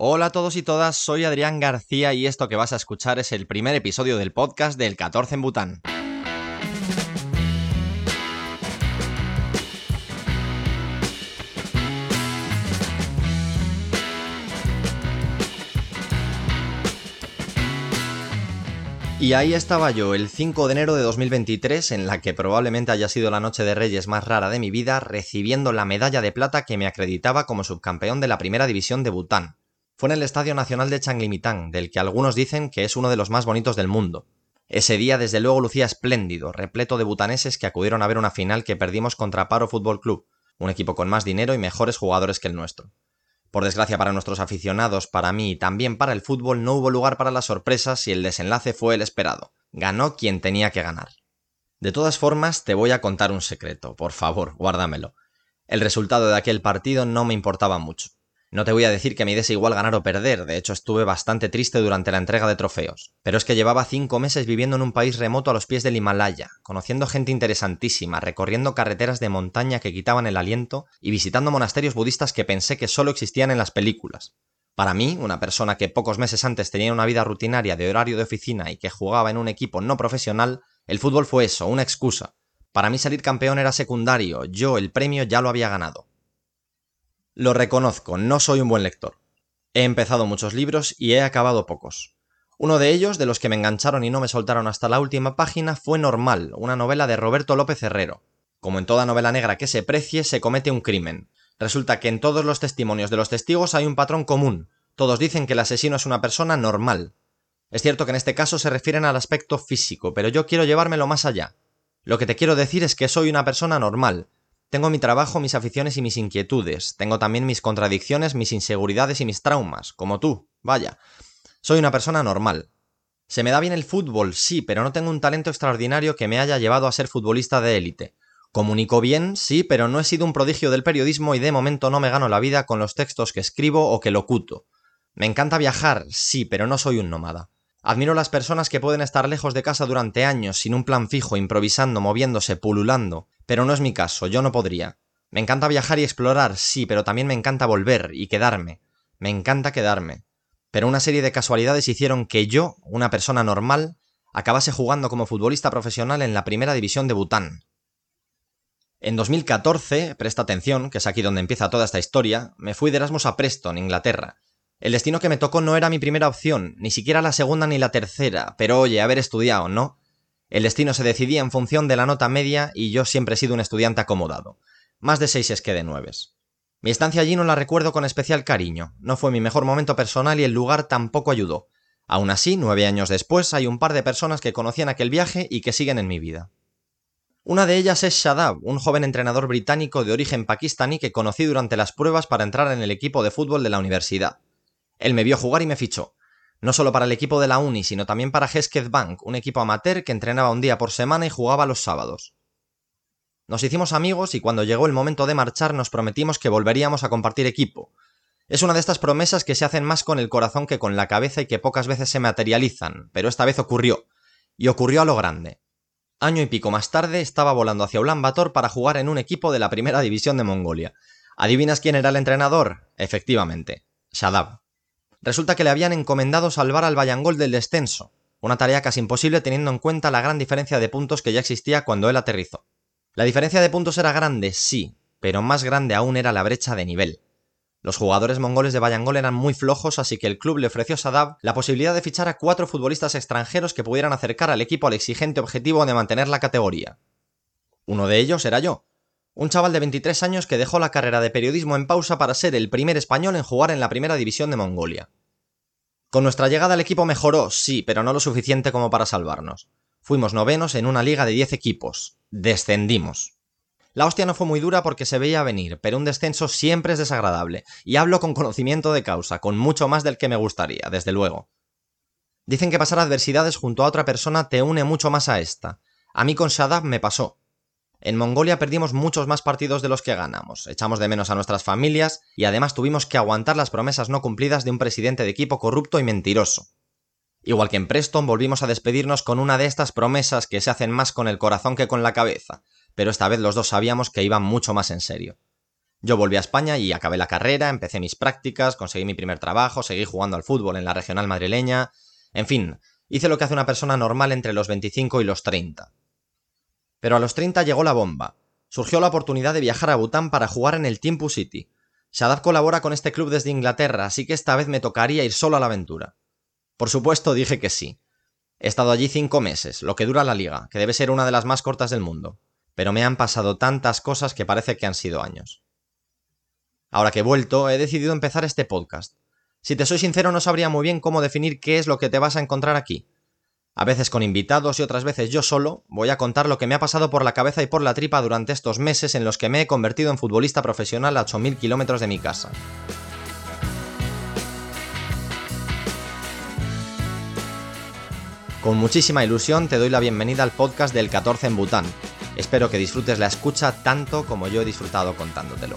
Hola a todos y todas, soy Adrián García y esto que vas a escuchar es el primer episodio del podcast del 14 en Bután. Y ahí estaba yo, el 5 de enero de 2023, en la que probablemente haya sido la noche de Reyes más rara de mi vida, recibiendo la medalla de plata que me acreditaba como subcampeón de la primera división de Bután. Fue en el Estadio Nacional de Changlimitang, del que algunos dicen que es uno de los más bonitos del mundo. Ese día desde luego lucía espléndido, repleto de butaneses que acudieron a ver una final que perdimos contra Paro Fútbol Club, un equipo con más dinero y mejores jugadores que el nuestro. Por desgracia para nuestros aficionados, para mí y también para el fútbol no hubo lugar para las sorpresas y el desenlace fue el esperado. Ganó quien tenía que ganar. De todas formas, te voy a contar un secreto, por favor, guárdamelo. El resultado de aquel partido no me importaba mucho. No te voy a decir que me diese igual ganar o perder, de hecho estuve bastante triste durante la entrega de trofeos, pero es que llevaba cinco meses viviendo en un país remoto a los pies del Himalaya, conociendo gente interesantísima, recorriendo carreteras de montaña que quitaban el aliento y visitando monasterios budistas que pensé que solo existían en las películas. Para mí, una persona que pocos meses antes tenía una vida rutinaria de horario de oficina y que jugaba en un equipo no profesional, el fútbol fue eso, una excusa. Para mí salir campeón era secundario, yo el premio ya lo había ganado. Lo reconozco, no soy un buen lector. He empezado muchos libros y he acabado pocos. Uno de ellos, de los que me engancharon y no me soltaron hasta la última página, fue Normal, una novela de Roberto López Herrero. Como en toda novela negra que se precie, se comete un crimen. Resulta que en todos los testimonios de los testigos hay un patrón común. Todos dicen que el asesino es una persona normal. Es cierto que en este caso se refieren al aspecto físico, pero yo quiero llevármelo más allá. Lo que te quiero decir es que soy una persona normal, tengo mi trabajo, mis aficiones y mis inquietudes. Tengo también mis contradicciones, mis inseguridades y mis traumas, como tú. Vaya. Soy una persona normal. Se me da bien el fútbol, sí, pero no tengo un talento extraordinario que me haya llevado a ser futbolista de élite. Comunico bien, sí, pero no he sido un prodigio del periodismo y de momento no me gano la vida con los textos que escribo o que locuto. Me encanta viajar, sí, pero no soy un nómada. Admiro las personas que pueden estar lejos de casa durante años, sin un plan fijo, improvisando, moviéndose, pululando. Pero no es mi caso, yo no podría. Me encanta viajar y explorar, sí, pero también me encanta volver y quedarme. Me encanta quedarme. Pero una serie de casualidades hicieron que yo, una persona normal, acabase jugando como futbolista profesional en la primera división de Bután. En 2014, presta atención, que es aquí donde empieza toda esta historia, me fui de Erasmus a Preston, Inglaterra, el destino que me tocó no era mi primera opción, ni siquiera la segunda ni la tercera, pero oye, haber estudiado, ¿no? El destino se decidía en función de la nota media y yo siempre he sido un estudiante acomodado. Más de seis es que de nueves. Mi estancia allí no la recuerdo con especial cariño, no fue mi mejor momento personal y el lugar tampoco ayudó. Aún así, nueve años después, hay un par de personas que conocían aquel viaje y que siguen en mi vida. Una de ellas es Shadab, un joven entrenador británico de origen pakistaní que conocí durante las pruebas para entrar en el equipo de fútbol de la universidad. Él me vio jugar y me fichó. No solo para el equipo de la Uni, sino también para Hesketh Bank, un equipo amateur que entrenaba un día por semana y jugaba los sábados. Nos hicimos amigos y cuando llegó el momento de marchar nos prometimos que volveríamos a compartir equipo. Es una de estas promesas que se hacen más con el corazón que con la cabeza y que pocas veces se materializan, pero esta vez ocurrió. Y ocurrió a lo grande. Año y pico más tarde estaba volando hacia Ulan Bator para jugar en un equipo de la primera división de Mongolia. ¿Adivinas quién era el entrenador? Efectivamente, Shadab. Resulta que le habían encomendado salvar al Bayangol del descenso, una tarea casi imposible teniendo en cuenta la gran diferencia de puntos que ya existía cuando él aterrizó. La diferencia de puntos era grande, sí, pero más grande aún era la brecha de nivel. Los jugadores mongoles de Bayangol eran muy flojos, así que el club le ofreció a Sadab la posibilidad de fichar a cuatro futbolistas extranjeros que pudieran acercar al equipo al exigente objetivo de mantener la categoría. Uno de ellos era yo, un chaval de 23 años que dejó la carrera de periodismo en pausa para ser el primer español en jugar en la primera división de Mongolia. Con nuestra llegada el equipo mejoró, sí, pero no lo suficiente como para salvarnos. Fuimos novenos en una liga de 10 equipos. Descendimos. La hostia no fue muy dura porque se veía venir, pero un descenso siempre es desagradable, y hablo con conocimiento de causa, con mucho más del que me gustaría, desde luego. Dicen que pasar adversidades junto a otra persona te une mucho más a esta. A mí con Shadab me pasó. En Mongolia perdimos muchos más partidos de los que ganamos, echamos de menos a nuestras familias y además tuvimos que aguantar las promesas no cumplidas de un presidente de equipo corrupto y mentiroso. Igual que en Preston volvimos a despedirnos con una de estas promesas que se hacen más con el corazón que con la cabeza, pero esta vez los dos sabíamos que iban mucho más en serio. Yo volví a España y acabé la carrera, empecé mis prácticas, conseguí mi primer trabajo, seguí jugando al fútbol en la regional madrileña, en fin, hice lo que hace una persona normal entre los 25 y los 30. Pero a los 30 llegó la bomba. Surgió la oportunidad de viajar a Bután para jugar en el Timpu City. Shadab colabora con este club desde Inglaterra, así que esta vez me tocaría ir solo a la aventura. Por supuesto dije que sí. He estado allí cinco meses, lo que dura la liga, que debe ser una de las más cortas del mundo. Pero me han pasado tantas cosas que parece que han sido años. Ahora que he vuelto, he decidido empezar este podcast. Si te soy sincero, no sabría muy bien cómo definir qué es lo que te vas a encontrar aquí. A veces con invitados y otras veces yo solo, voy a contar lo que me ha pasado por la cabeza y por la tripa durante estos meses en los que me he convertido en futbolista profesional a 8.000 kilómetros de mi casa. Con muchísima ilusión te doy la bienvenida al podcast del 14 en Bután. Espero que disfrutes la escucha tanto como yo he disfrutado contándotelo.